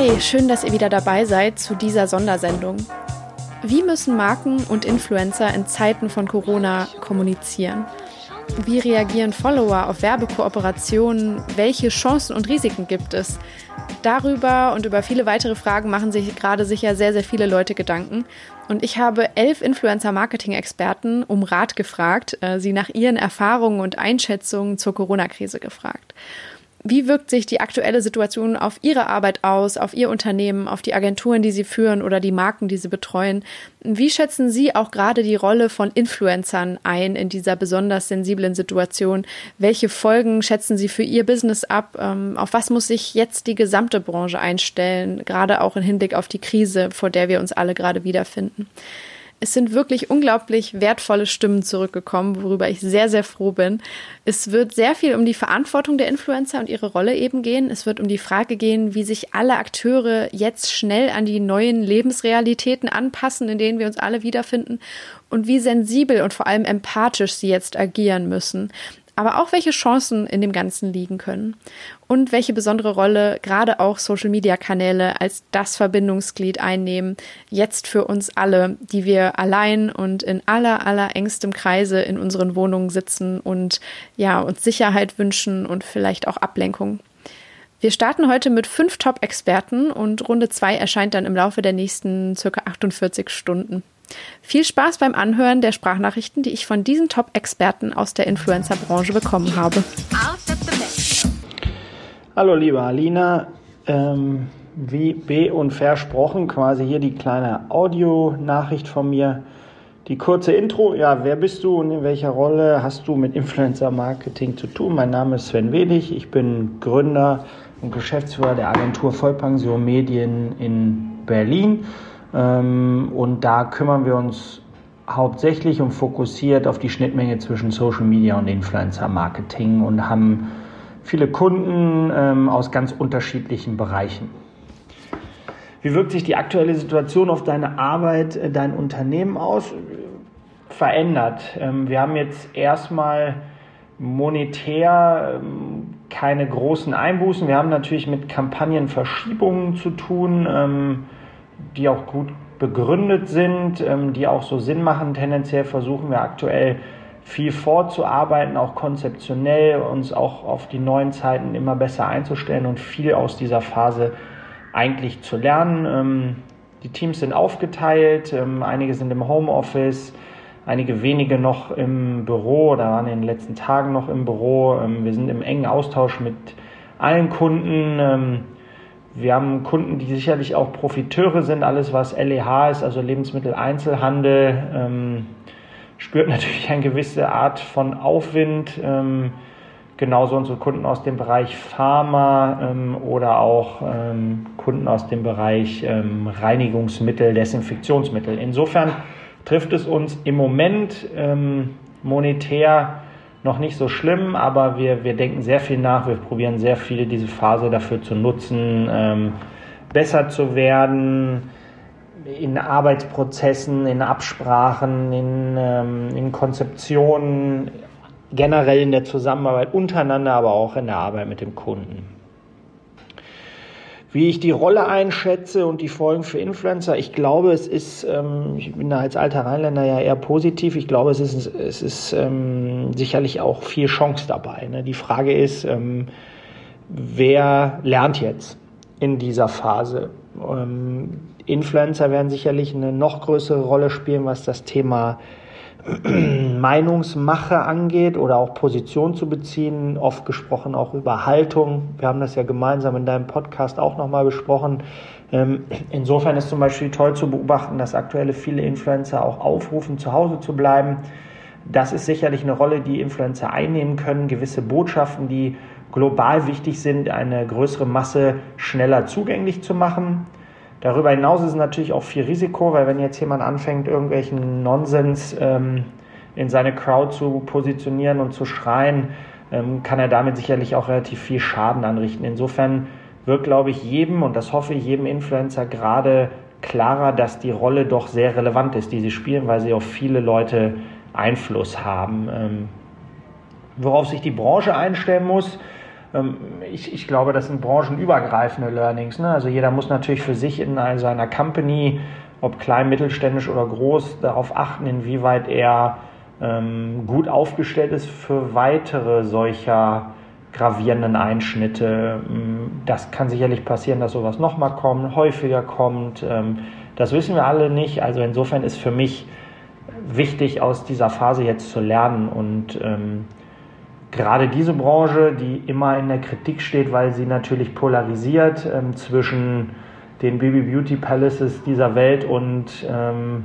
Hi, schön, dass ihr wieder dabei seid zu dieser Sondersendung. Wie müssen Marken und Influencer in Zeiten von Corona kommunizieren? Wie reagieren Follower auf Werbekooperationen? Welche Chancen und Risiken gibt es? Darüber und über viele weitere Fragen machen sich gerade sicher sehr, sehr viele Leute Gedanken. Und ich habe elf Influencer-Marketing-Experten um Rat gefragt, äh, sie nach ihren Erfahrungen und Einschätzungen zur Corona-Krise gefragt. Wie wirkt sich die aktuelle Situation auf Ihre Arbeit aus, auf Ihr Unternehmen, auf die Agenturen, die Sie führen oder die Marken, die Sie betreuen? Wie schätzen Sie auch gerade die Rolle von Influencern ein in dieser besonders sensiblen Situation? Welche Folgen schätzen Sie für Ihr Business ab? Ähm, auf was muss sich jetzt die gesamte Branche einstellen, gerade auch im Hinblick auf die Krise, vor der wir uns alle gerade wiederfinden? Es sind wirklich unglaublich wertvolle Stimmen zurückgekommen, worüber ich sehr, sehr froh bin. Es wird sehr viel um die Verantwortung der Influencer und ihre Rolle eben gehen. Es wird um die Frage gehen, wie sich alle Akteure jetzt schnell an die neuen Lebensrealitäten anpassen, in denen wir uns alle wiederfinden und wie sensibel und vor allem empathisch sie jetzt agieren müssen aber auch welche Chancen in dem Ganzen liegen können und welche besondere Rolle gerade auch Social-Media-Kanäle als das Verbindungsglied einnehmen, jetzt für uns alle, die wir allein und in aller, aller engstem Kreise in unseren Wohnungen sitzen und ja, uns Sicherheit wünschen und vielleicht auch Ablenkung. Wir starten heute mit fünf Top-Experten und Runde zwei erscheint dann im Laufe der nächsten circa 48 Stunden. Viel Spaß beim Anhören der Sprachnachrichten, die ich von diesen Top-Experten aus der Influencer-Branche bekommen habe. Hallo liebe Alina, ähm, wie B und versprochen, quasi hier die kleine Audio-Nachricht von mir. Die kurze Intro, ja, wer bist du und in welcher Rolle hast du mit Influencer-Marketing zu tun? Mein Name ist Sven Wedig, ich bin Gründer und Geschäftsführer der Agentur Vollpension Medien in Berlin und da kümmern wir uns hauptsächlich und fokussiert auf die Schnittmenge zwischen Social Media und Influencer Marketing und haben viele Kunden ähm, aus ganz unterschiedlichen Bereichen. Wie wirkt sich die aktuelle Situation auf deine Arbeit, äh, dein Unternehmen aus? Verändert. Ähm, wir haben jetzt erstmal monetär keine großen Einbußen. Wir haben natürlich mit Kampagnenverschiebungen zu tun die auch gut begründet sind, ähm, die auch so Sinn machen. Tendenziell versuchen wir aktuell viel vorzuarbeiten, auch konzeptionell, uns auch auf die neuen Zeiten immer besser einzustellen und viel aus dieser Phase eigentlich zu lernen. Ähm, die Teams sind aufgeteilt, ähm, einige sind im Homeoffice, einige wenige noch im Büro oder waren in den letzten Tagen noch im Büro. Wir sind im engen Austausch mit allen Kunden wir haben Kunden, die sicherlich auch Profiteure sind. Alles, was LEH ist, also Lebensmitteleinzelhandel, ähm, spürt natürlich eine gewisse Art von Aufwind. Ähm, genauso unsere Kunden aus dem Bereich Pharma ähm, oder auch ähm, Kunden aus dem Bereich ähm, Reinigungsmittel, Desinfektionsmittel. Insofern trifft es uns im Moment ähm, monetär noch nicht so schlimm, aber wir, wir denken sehr viel nach. Wir probieren sehr viel, diese Phase dafür zu nutzen, ähm, besser zu werden in Arbeitsprozessen, in Absprachen, in, ähm, in Konzeptionen, generell in der Zusammenarbeit untereinander, aber auch in der Arbeit mit dem Kunden. Wie ich die Rolle einschätze und die Folgen für Influencer, ich glaube, es ist, ähm, ich bin da als alter Rheinländer ja eher positiv, ich glaube, es ist, es ist ähm, sicherlich auch viel Chance dabei. Ne? Die Frage ist, ähm, wer lernt jetzt in dieser Phase? Ähm, Influencer werden sicherlich eine noch größere Rolle spielen, was das Thema Meinungsmache angeht oder auch Position zu beziehen, oft gesprochen auch über Haltung. Wir haben das ja gemeinsam in deinem Podcast auch nochmal besprochen. Ähm, insofern ist zum Beispiel toll zu beobachten, dass aktuelle viele Influencer auch aufrufen, zu Hause zu bleiben. Das ist sicherlich eine Rolle, die Influencer einnehmen können, gewisse Botschaften, die global wichtig sind, eine größere Masse schneller zugänglich zu machen. Darüber hinaus ist es natürlich auch viel Risiko, weil wenn jetzt jemand anfängt, irgendwelchen Nonsens ähm, in seine Crowd zu positionieren und zu schreien, ähm, kann er damit sicherlich auch relativ viel Schaden anrichten. Insofern wird, glaube ich, jedem, und das hoffe ich, jedem Influencer gerade klarer, dass die Rolle doch sehr relevant ist, die sie spielen, weil sie auf viele Leute Einfluss haben. Ähm, worauf sich die Branche einstellen muss, ich, ich glaube, das sind branchenübergreifende Learnings. Ne? Also jeder muss natürlich für sich in seiner Company, ob klein, mittelständisch oder groß, darauf achten, inwieweit er ähm, gut aufgestellt ist für weitere solcher gravierenden Einschnitte. Ähm, das kann sicherlich passieren, dass sowas nochmal kommt, häufiger kommt. Ähm, das wissen wir alle nicht. Also insofern ist für mich wichtig, aus dieser Phase jetzt zu lernen und ähm, gerade diese Branche, die immer in der Kritik steht, weil sie natürlich polarisiert ähm, zwischen den Baby Beauty Palaces dieser Welt und ähm,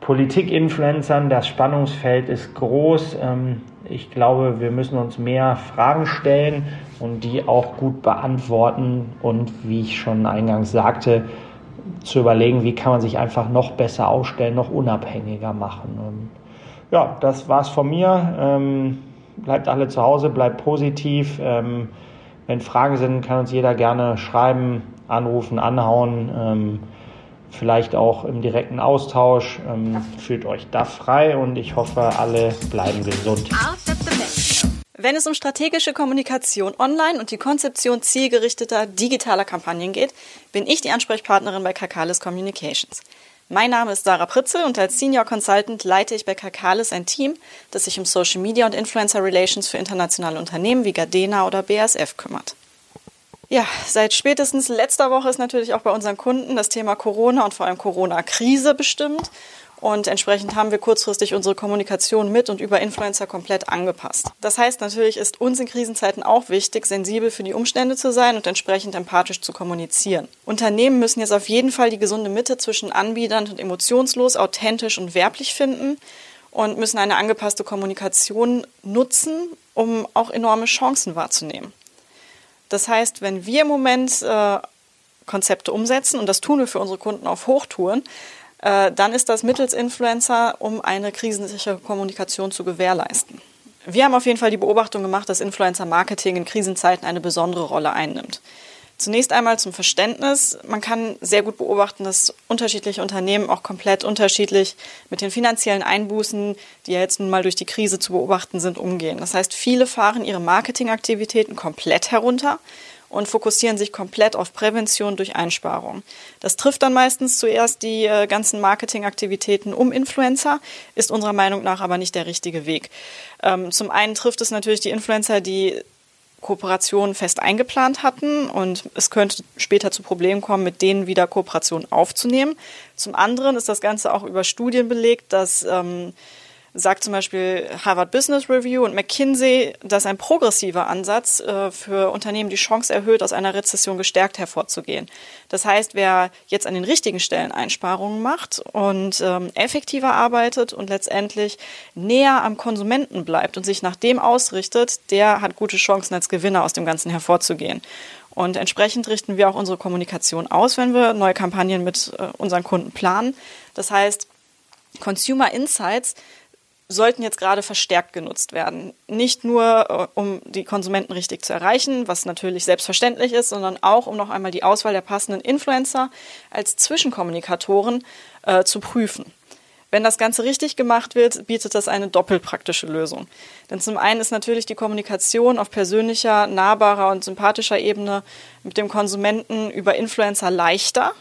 Politik-Influencern. Das Spannungsfeld ist groß. Ähm, ich glaube, wir müssen uns mehr Fragen stellen und die auch gut beantworten und wie ich schon eingangs sagte, zu überlegen, wie kann man sich einfach noch besser aufstellen, noch unabhängiger machen. Und ja, das war's von mir. Ähm, bleibt alle zu Hause, bleibt positiv. Ähm, wenn Fragen sind, kann uns jeder gerne schreiben, anrufen, anhauen. Ähm, vielleicht auch im direkten Austausch. Ähm, fühlt euch da frei und ich hoffe, alle bleiben gesund. Wenn es um strategische Kommunikation online und die Konzeption zielgerichteter digitaler Kampagnen geht, bin ich die Ansprechpartnerin bei Kakalis Communications. Mein Name ist Sarah Pritzel und als Senior Consultant leite ich bei Kakalis ein Team, das sich um Social Media und Influencer Relations für internationale Unternehmen wie Gardena oder BASF kümmert. Ja, seit spätestens letzter Woche ist natürlich auch bei unseren Kunden das Thema Corona und vor allem Corona-Krise bestimmt. Und entsprechend haben wir kurzfristig unsere Kommunikation mit und über Influencer komplett angepasst. Das heißt, natürlich ist uns in Krisenzeiten auch wichtig, sensibel für die Umstände zu sein und entsprechend empathisch zu kommunizieren. Unternehmen müssen jetzt auf jeden Fall die gesunde Mitte zwischen anbiedernd und emotionslos, authentisch und werblich finden und müssen eine angepasste Kommunikation nutzen, um auch enorme Chancen wahrzunehmen. Das heißt, wenn wir im Moment äh, Konzepte umsetzen, und das tun wir für unsere Kunden auf Hochtouren, äh, dann ist das mittels Influencer, um eine krisensichere Kommunikation zu gewährleisten. Wir haben auf jeden Fall die Beobachtung gemacht, dass Influencer-Marketing in Krisenzeiten eine besondere Rolle einnimmt. Zunächst einmal zum Verständnis. Man kann sehr gut beobachten, dass unterschiedliche Unternehmen auch komplett unterschiedlich mit den finanziellen Einbußen, die ja jetzt nun mal durch die Krise zu beobachten sind, umgehen. Das heißt, viele fahren ihre Marketingaktivitäten komplett herunter und fokussieren sich komplett auf Prävention durch Einsparung. Das trifft dann meistens zuerst die äh, ganzen Marketingaktivitäten um Influencer, ist unserer Meinung nach aber nicht der richtige Weg. Ähm, zum einen trifft es natürlich die Influencer, die Kooperationen fest eingeplant hatten und es könnte später zu Problemen kommen, mit denen wieder Kooperationen aufzunehmen. Zum anderen ist das Ganze auch über Studien belegt, dass ähm, sagt zum Beispiel Harvard Business Review und McKinsey, dass ein progressiver Ansatz äh, für Unternehmen die Chance erhöht, aus einer Rezession gestärkt hervorzugehen. Das heißt, wer jetzt an den richtigen Stellen Einsparungen macht und ähm, effektiver arbeitet und letztendlich näher am Konsumenten bleibt und sich nach dem ausrichtet, der hat gute Chancen als Gewinner aus dem Ganzen hervorzugehen. Und entsprechend richten wir auch unsere Kommunikation aus, wenn wir neue Kampagnen mit äh, unseren Kunden planen. Das heißt, Consumer Insights sollten jetzt gerade verstärkt genutzt werden. Nicht nur, äh, um die Konsumenten richtig zu erreichen, was natürlich selbstverständlich ist, sondern auch, um noch einmal die Auswahl der passenden Influencer als Zwischenkommunikatoren äh, zu prüfen. Wenn das Ganze richtig gemacht wird, bietet das eine doppelt praktische Lösung. Denn zum einen ist natürlich die Kommunikation auf persönlicher, nahbarer und sympathischer Ebene mit dem Konsumenten über Influencer leichter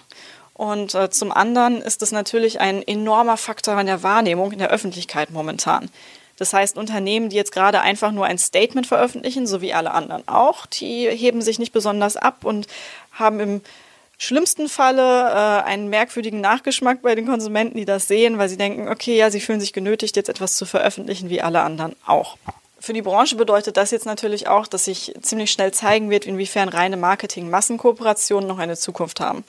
und äh, zum anderen ist es natürlich ein enormer Faktor in der Wahrnehmung in der Öffentlichkeit momentan. Das heißt, Unternehmen, die jetzt gerade einfach nur ein Statement veröffentlichen, so wie alle anderen auch, die heben sich nicht besonders ab und haben im schlimmsten Falle äh, einen merkwürdigen Nachgeschmack bei den Konsumenten, die das sehen, weil sie denken, okay, ja, sie fühlen sich genötigt, jetzt etwas zu veröffentlichen, wie alle anderen auch. Für die Branche bedeutet das jetzt natürlich auch, dass sich ziemlich schnell zeigen wird, inwiefern reine Marketing-Massenkooperationen noch eine Zukunft haben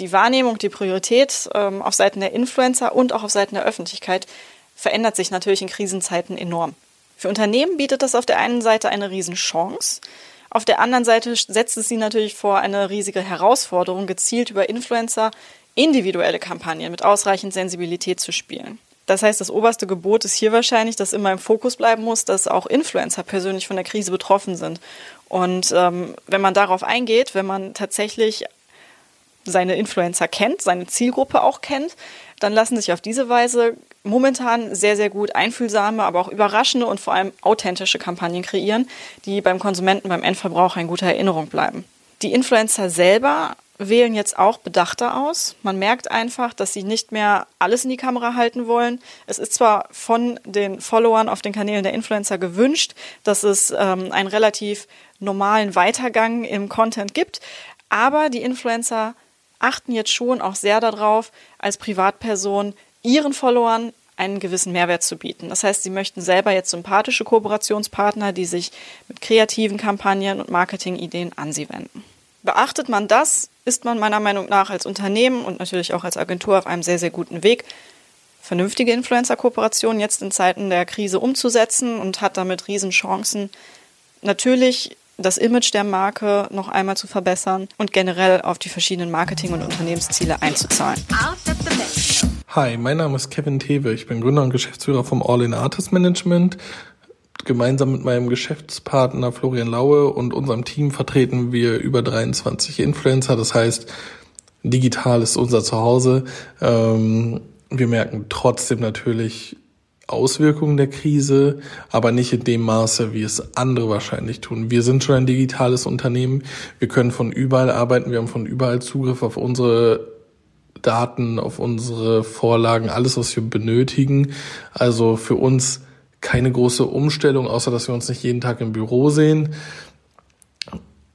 die Wahrnehmung, die Priorität ähm, auf Seiten der Influencer und auch auf Seiten der Öffentlichkeit verändert sich natürlich in Krisenzeiten enorm. Für Unternehmen bietet das auf der einen Seite eine Riesenchance, auf der anderen Seite setzt es sie natürlich vor eine riesige Herausforderung, gezielt über Influencer individuelle Kampagnen mit ausreichend Sensibilität zu spielen. Das heißt, das oberste Gebot ist hier wahrscheinlich, dass immer im Fokus bleiben muss, dass auch Influencer persönlich von der Krise betroffen sind. Und ähm, wenn man darauf eingeht, wenn man tatsächlich seine Influencer kennt, seine Zielgruppe auch kennt, dann lassen sich auf diese Weise momentan sehr, sehr gut einfühlsame, aber auch überraschende und vor allem authentische Kampagnen kreieren, die beim Konsumenten, beim Endverbraucher in guter Erinnerung bleiben. Die Influencer selber wählen jetzt auch bedachter aus. Man merkt einfach, dass sie nicht mehr alles in die Kamera halten wollen. Es ist zwar von den Followern auf den Kanälen der Influencer gewünscht, dass es ähm, einen relativ normalen Weitergang im Content gibt, aber die Influencer achten jetzt schon auch sehr darauf, als Privatperson ihren Followern einen gewissen Mehrwert zu bieten. Das heißt, sie möchten selber jetzt sympathische Kooperationspartner, die sich mit kreativen Kampagnen und Marketingideen an sie wenden. Beachtet man das, ist man meiner Meinung nach als Unternehmen und natürlich auch als Agentur auf einem sehr, sehr guten Weg, vernünftige Influencer-Kooperationen jetzt in Zeiten der Krise umzusetzen und hat damit Riesenchancen. Natürlich das Image der Marke noch einmal zu verbessern und generell auf die verschiedenen Marketing- und Unternehmensziele einzuzahlen. Hi, mein Name ist Kevin Tewe. Ich bin Gründer und Geschäftsführer vom All-in Artist Management. Gemeinsam mit meinem Geschäftspartner Florian Laue und unserem Team vertreten wir über 23 Influencer. Das heißt, digital ist unser Zuhause. Ähm, wir merken trotzdem natürlich Auswirkungen der Krise, aber nicht in dem Maße, wie es andere wahrscheinlich tun. Wir sind schon ein digitales Unternehmen. Wir können von überall arbeiten. Wir haben von überall Zugriff auf unsere Daten, auf unsere Vorlagen, alles, was wir benötigen. Also für uns keine große Umstellung, außer dass wir uns nicht jeden Tag im Büro sehen.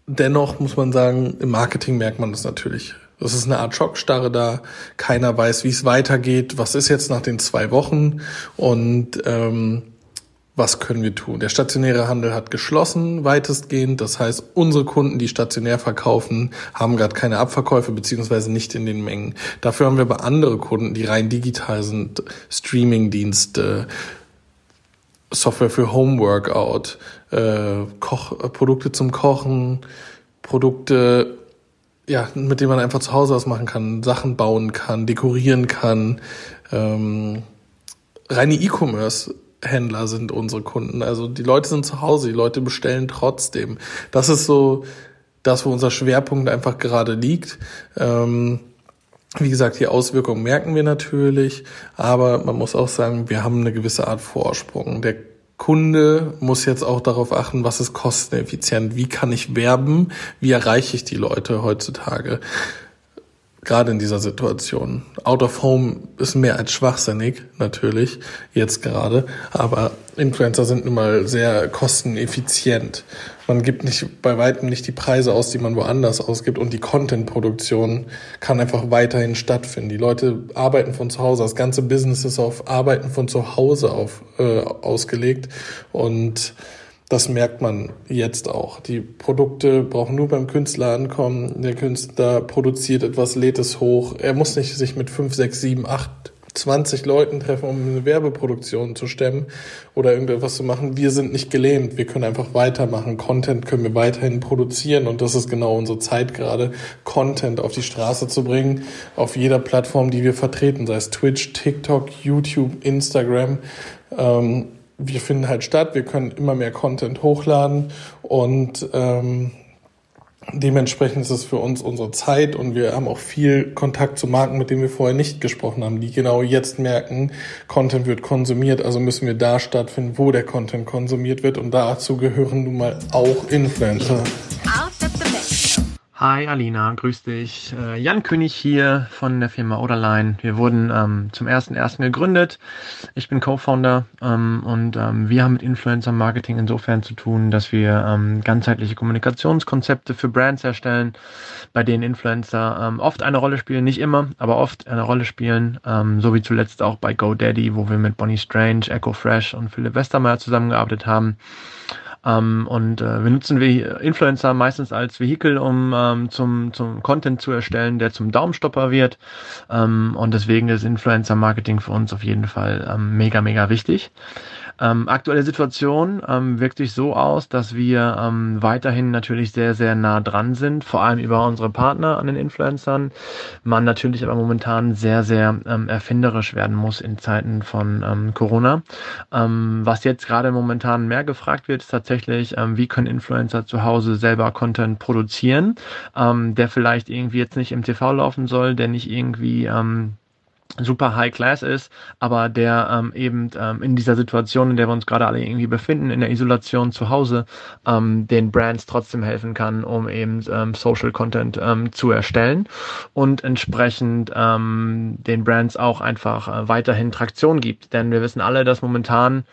Dennoch muss man sagen, im Marketing merkt man das natürlich. Das ist eine Art Schockstarre da. Keiner weiß, wie es weitergeht. Was ist jetzt nach den zwei Wochen? Und ähm, was können wir tun? Der stationäre Handel hat geschlossen, weitestgehend. Das heißt, unsere Kunden, die stationär verkaufen, haben gerade keine Abverkäufe beziehungsweise nicht in den Mengen. Dafür haben wir aber andere Kunden, die rein digital sind, Streamingdienste, Software für Homeworkout, äh, Koch, Produkte zum Kochen, Produkte ja, mit dem man einfach zu Hause was machen kann, Sachen bauen kann, dekorieren kann. Ähm, reine E-Commerce-Händler sind unsere Kunden. Also die Leute sind zu Hause, die Leute bestellen trotzdem. Das ist so das, wo unser Schwerpunkt einfach gerade liegt. Ähm, wie gesagt, die Auswirkungen merken wir natürlich, aber man muss auch sagen, wir haben eine gewisse Art Vorsprung. Der Kunde muss jetzt auch darauf achten, was ist kosteneffizient, wie kann ich werben, wie erreiche ich die Leute heutzutage gerade in dieser Situation. Out of Home ist mehr als schwachsinnig, natürlich, jetzt gerade, aber Influencer sind nun mal sehr kosteneffizient. Man gibt nicht bei weitem nicht die Preise aus, die man woanders ausgibt und die Content-Produktion kann einfach weiterhin stattfinden. Die Leute arbeiten von zu Hause, das ganze Business ist auf Arbeiten von zu Hause auf, äh, ausgelegt und das merkt man jetzt auch. Die Produkte brauchen nur beim Künstler ankommen. Der Künstler produziert etwas, lädt es hoch. Er muss nicht sich mit 5, 6, 7, 8, 20 Leuten treffen, um eine Werbeproduktion zu stemmen oder irgendetwas zu machen. Wir sind nicht gelähmt. Wir können einfach weitermachen. Content können wir weiterhin produzieren und das ist genau unsere Zeit gerade, Content auf die Straße zu bringen, auf jeder Plattform, die wir vertreten, sei es Twitch, TikTok, YouTube, Instagram. Ähm, wir finden halt statt, wir können immer mehr Content hochladen und ähm, dementsprechend ist es für uns unsere Zeit und wir haben auch viel Kontakt zu Marken, mit denen wir vorher nicht gesprochen haben, die genau jetzt merken, Content wird konsumiert, also müssen wir da stattfinden, wo der Content konsumiert wird und dazu gehören nun mal auch Influencer. Hi Alina, grüß dich. Äh, Jan König hier von der Firma Oderline. Wir wurden ähm, zum ersten ersten gegründet. Ich bin Co-Founder ähm, und ähm, wir haben mit Influencer Marketing insofern zu tun, dass wir ähm, ganzheitliche Kommunikationskonzepte für Brands erstellen, bei denen Influencer ähm, oft eine Rolle spielen, nicht immer, aber oft eine Rolle spielen, ähm, so wie zuletzt auch bei GoDaddy, wo wir mit Bonnie Strange, Echo Fresh und Philipp Westermeier zusammengearbeitet haben. Ähm, und äh, wir nutzen wir Influencer meistens als Vehikel, um ähm, zum, zum Content zu erstellen, der zum Daumenstopper wird. Ähm, und deswegen ist Influencer-Marketing für uns auf jeden Fall ähm, mega, mega wichtig. Ähm, aktuelle Situation ähm, wirkt sich so aus, dass wir ähm, weiterhin natürlich sehr, sehr nah dran sind, vor allem über unsere Partner an den Influencern. Man natürlich aber momentan sehr, sehr ähm, erfinderisch werden muss in Zeiten von ähm, Corona. Ähm, was jetzt gerade momentan mehr gefragt wird, ist tatsächlich, ähm, wie können Influencer zu Hause selber Content produzieren, ähm, der vielleicht irgendwie jetzt nicht im TV laufen soll, der nicht irgendwie ähm, super High Class ist, aber der ähm, eben ähm, in dieser Situation, in der wir uns gerade alle irgendwie befinden, in der Isolation zu Hause, ähm, den Brands trotzdem helfen kann, um eben ähm, Social Content ähm, zu erstellen und entsprechend ähm, den Brands auch einfach äh, weiterhin Traktion gibt. Denn wir wissen alle, dass momentan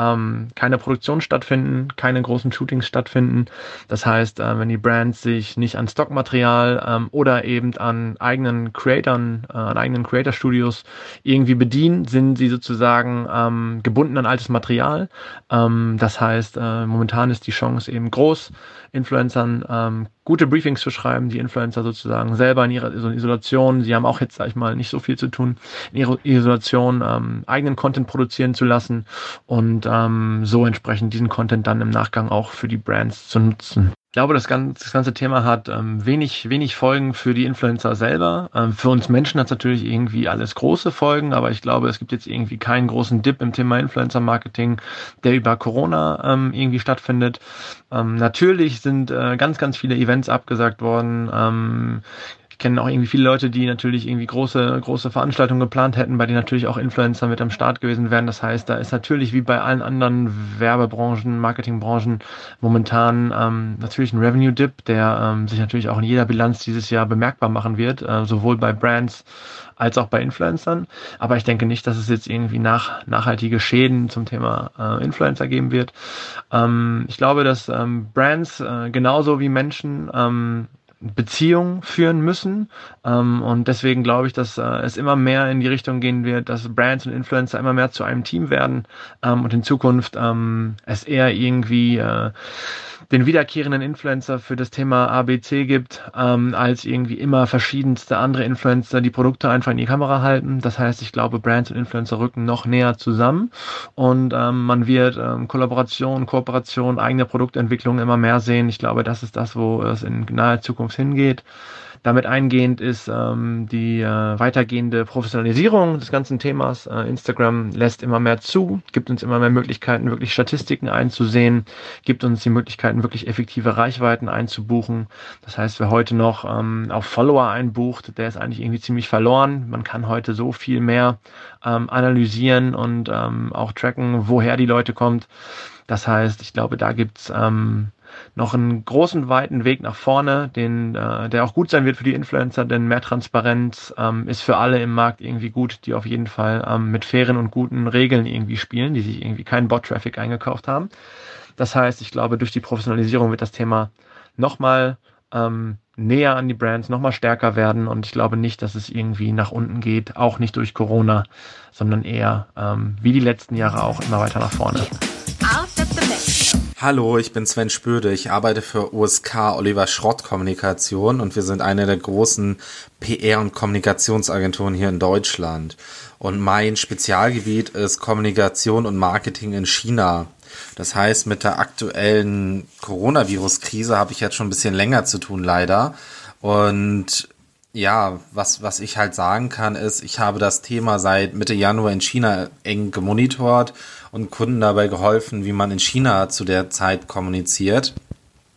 ähm, keine Produktion stattfinden, keine großen Shootings stattfinden. Das heißt, äh, wenn die Brands sich nicht an Stockmaterial ähm, oder eben an eigenen Creatoren, äh, an eigenen Creator Studios irgendwie bedienen, sind sie sozusagen ähm, gebunden an altes Material. Ähm, das heißt, äh, momentan ist die Chance eben groß, Influencern ähm, gute Briefings zu schreiben, die Influencer sozusagen selber in ihrer Isolation, sie haben auch jetzt, sag ich mal, nicht so viel zu tun, in ihrer Isolation ähm, eigenen Content produzieren zu lassen und ähm, so entsprechend diesen Content dann im Nachgang auch für die Brands zu nutzen. Ich glaube, das ganze, das ganze Thema hat ähm, wenig, wenig Folgen für die Influencer selber. Ähm, für uns Menschen hat es natürlich irgendwie alles große Folgen, aber ich glaube, es gibt jetzt irgendwie keinen großen Dip im Thema Influencer-Marketing, der über Corona ähm, irgendwie stattfindet. Ähm, natürlich sind äh, ganz, ganz viele Events abgesagt worden. Kenne auch irgendwie viele Leute, die natürlich irgendwie große, große Veranstaltungen geplant hätten, bei denen natürlich auch Influencer mit am Start gewesen wären. Das heißt, da ist natürlich wie bei allen anderen Werbebranchen, Marketingbranchen momentan ähm, natürlich ein Revenue-Dip, der ähm, sich natürlich auch in jeder Bilanz dieses Jahr bemerkbar machen wird, äh, sowohl bei Brands als auch bei Influencern. Aber ich denke nicht, dass es jetzt irgendwie nach, nachhaltige Schäden zum Thema äh, Influencer geben wird. Ähm, ich glaube, dass ähm, Brands äh, genauso wie Menschen ähm, Beziehung führen müssen. Ähm, und deswegen glaube ich, dass äh, es immer mehr in die Richtung gehen wird, dass Brands und Influencer immer mehr zu einem Team werden ähm, und in Zukunft ähm, es eher irgendwie äh, den wiederkehrenden Influencer für das Thema ABC gibt, ähm, als irgendwie immer verschiedenste andere Influencer die Produkte einfach in die Kamera halten. Das heißt, ich glaube, Brands und Influencer rücken noch näher zusammen und ähm, man wird ähm, Kollaboration, Kooperation, eigene Produktentwicklung immer mehr sehen. Ich glaube, das ist das, wo es in naher Zukunft hingeht. Damit eingehend ist ähm, die äh, weitergehende Professionalisierung des ganzen Themas. Äh, Instagram lässt immer mehr zu, gibt uns immer mehr Möglichkeiten, wirklich Statistiken einzusehen, gibt uns die Möglichkeiten, wirklich effektive Reichweiten einzubuchen. Das heißt, wer heute noch ähm, auf Follower einbucht, der ist eigentlich irgendwie ziemlich verloren. Man kann heute so viel mehr ähm, analysieren und ähm, auch tracken, woher die Leute kommt. Das heißt, ich glaube, da gibt's ähm, noch einen großen, weiten Weg nach vorne, den, äh, der auch gut sein wird für die Influencer, denn mehr Transparenz ähm, ist für alle im Markt irgendwie gut, die auf jeden Fall ähm, mit fairen und guten Regeln irgendwie spielen, die sich irgendwie keinen Bot-Traffic eingekauft haben. Das heißt, ich glaube, durch die Professionalisierung wird das Thema nochmal ähm, näher an die Brands, nochmal stärker werden und ich glaube nicht, dass es irgendwie nach unten geht, auch nicht durch Corona, sondern eher ähm, wie die letzten Jahre auch immer weiter nach vorne. Hallo, ich bin Sven Spöde. Ich arbeite für USK Oliver Schrott Kommunikation und wir sind eine der großen PR- und Kommunikationsagenturen hier in Deutschland. Und mein Spezialgebiet ist Kommunikation und Marketing in China. Das heißt, mit der aktuellen Coronavirus-Krise habe ich jetzt schon ein bisschen länger zu tun, leider. Und ja, was, was ich halt sagen kann, ist, ich habe das Thema seit Mitte Januar in China eng gemonitort und Kunden dabei geholfen, wie man in China zu der Zeit kommuniziert.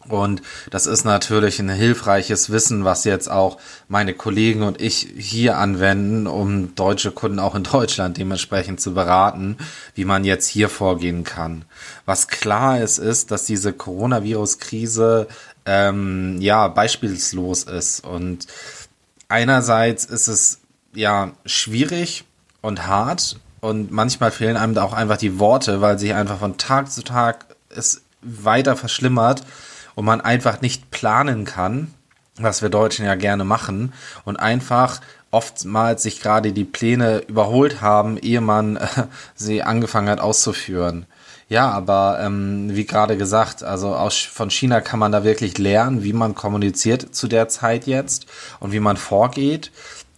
Und das ist natürlich ein hilfreiches Wissen, was jetzt auch meine Kollegen und ich hier anwenden, um deutsche Kunden auch in Deutschland dementsprechend zu beraten, wie man jetzt hier vorgehen kann. Was klar ist, ist, dass diese Coronavirus-Krise ähm, ja beispielslos ist. Und einerseits ist es ja schwierig und hart, und manchmal fehlen einem da auch einfach die Worte, weil sich einfach von Tag zu Tag es weiter verschlimmert und man einfach nicht planen kann, was wir Deutschen ja gerne machen und einfach oftmals sich gerade die Pläne überholt haben, ehe man äh, sie angefangen hat auszuführen. Ja, aber ähm, wie gerade gesagt, also aus, von China kann man da wirklich lernen, wie man kommuniziert zu der Zeit jetzt und wie man vorgeht.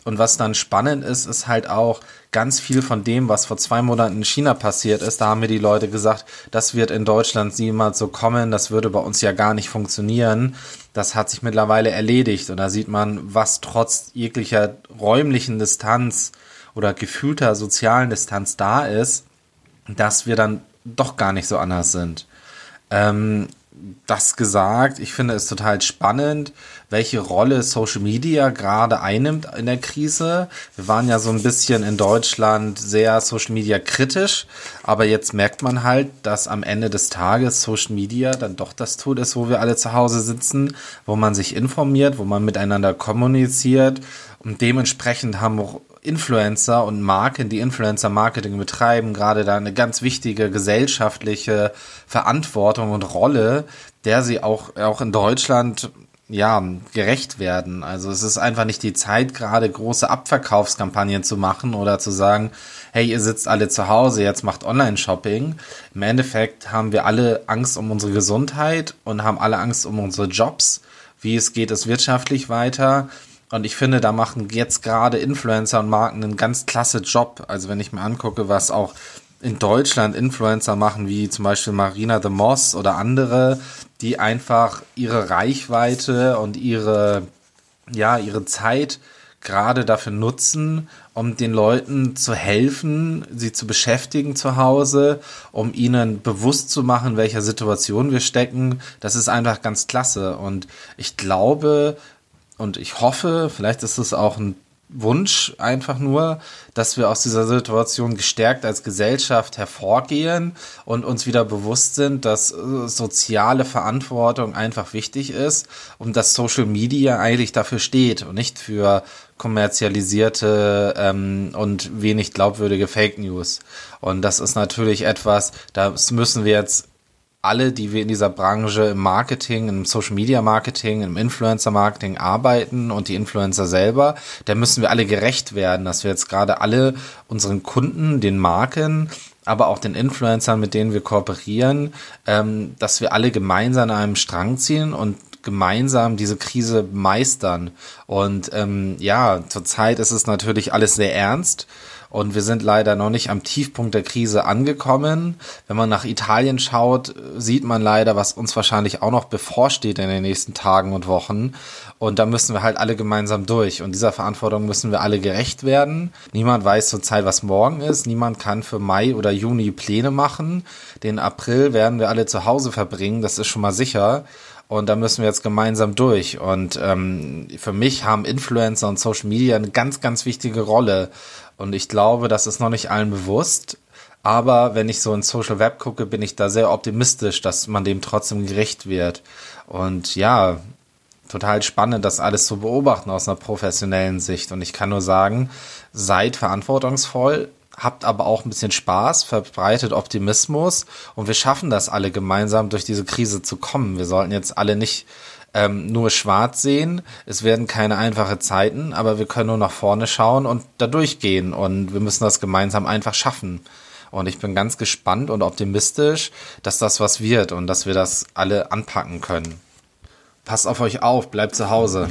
Und was dann spannend ist, ist halt auch ganz viel von dem, was vor zwei Monaten in China passiert ist. Da haben mir die Leute gesagt, das wird in Deutschland niemals so kommen, das würde bei uns ja gar nicht funktionieren. Das hat sich mittlerweile erledigt und da sieht man, was trotz jeglicher räumlichen Distanz oder gefühlter sozialen Distanz da ist, dass wir dann doch gar nicht so anders sind. Ähm, das gesagt. Ich finde es total spannend, welche Rolle Social Media gerade einnimmt in der Krise. Wir waren ja so ein bisschen in Deutschland sehr Social Media kritisch, aber jetzt merkt man halt, dass am Ende des Tages Social Media dann doch das Tool ist, wo wir alle zu Hause sitzen, wo man sich informiert, wo man miteinander kommuniziert und dementsprechend haben Influencer und Marken, die Influencer-Marketing betreiben, gerade da eine ganz wichtige gesellschaftliche Verantwortung und Rolle, der sie auch, auch in Deutschland ja, gerecht werden. Also es ist einfach nicht die Zeit, gerade große Abverkaufskampagnen zu machen oder zu sagen, hey, ihr sitzt alle zu Hause, jetzt macht Online-Shopping. Im Endeffekt haben wir alle Angst um unsere Gesundheit und haben alle Angst um unsere Jobs. Wie es geht es wirtschaftlich weiter? Und ich finde, da machen jetzt gerade Influencer und Marken einen ganz klasse Job. Also wenn ich mir angucke, was auch in Deutschland Influencer machen, wie zum Beispiel Marina the Moss oder andere, die einfach ihre Reichweite und ihre, ja, ihre Zeit gerade dafür nutzen, um den Leuten zu helfen, sie zu beschäftigen zu Hause, um ihnen bewusst zu machen, welcher Situation wir stecken. Das ist einfach ganz klasse. Und ich glaube, und ich hoffe, vielleicht ist es auch ein Wunsch einfach nur, dass wir aus dieser Situation gestärkt als Gesellschaft hervorgehen und uns wieder bewusst sind, dass äh, soziale Verantwortung einfach wichtig ist und dass Social Media eigentlich dafür steht und nicht für kommerzialisierte ähm, und wenig glaubwürdige Fake News. Und das ist natürlich etwas, das müssen wir jetzt alle, die wir in dieser Branche im Marketing, im Social Media Marketing, im Influencer Marketing arbeiten und die Influencer selber, da müssen wir alle gerecht werden, dass wir jetzt gerade alle unseren Kunden, den Marken, aber auch den Influencern, mit denen wir kooperieren, ähm, dass wir alle gemeinsam an einem Strang ziehen und gemeinsam diese Krise meistern. Und ähm, ja, zurzeit ist es natürlich alles sehr ernst. Und wir sind leider noch nicht am Tiefpunkt der Krise angekommen. Wenn man nach Italien schaut, sieht man leider, was uns wahrscheinlich auch noch bevorsteht in den nächsten Tagen und Wochen. Und da müssen wir halt alle gemeinsam durch. Und dieser Verantwortung müssen wir alle gerecht werden. Niemand weiß zurzeit, was morgen ist. Niemand kann für Mai oder Juni Pläne machen. Den April werden wir alle zu Hause verbringen. Das ist schon mal sicher. Und da müssen wir jetzt gemeinsam durch. Und ähm, für mich haben Influencer und Social Media eine ganz, ganz wichtige Rolle. Und ich glaube, das ist noch nicht allen bewusst. Aber wenn ich so in Social Web gucke, bin ich da sehr optimistisch, dass man dem trotzdem gerecht wird. Und ja, total spannend, das alles zu beobachten aus einer professionellen Sicht. Und ich kann nur sagen, seid verantwortungsvoll, habt aber auch ein bisschen Spaß, verbreitet Optimismus und wir schaffen das alle gemeinsam durch diese Krise zu kommen. Wir sollten jetzt alle nicht ähm, nur schwarz sehen. Es werden keine einfache Zeiten, aber wir können nur nach vorne schauen und da durchgehen und wir müssen das gemeinsam einfach schaffen. Und ich bin ganz gespannt und optimistisch, dass das was wird und dass wir das alle anpacken können. Passt auf euch auf, bleibt zu Hause.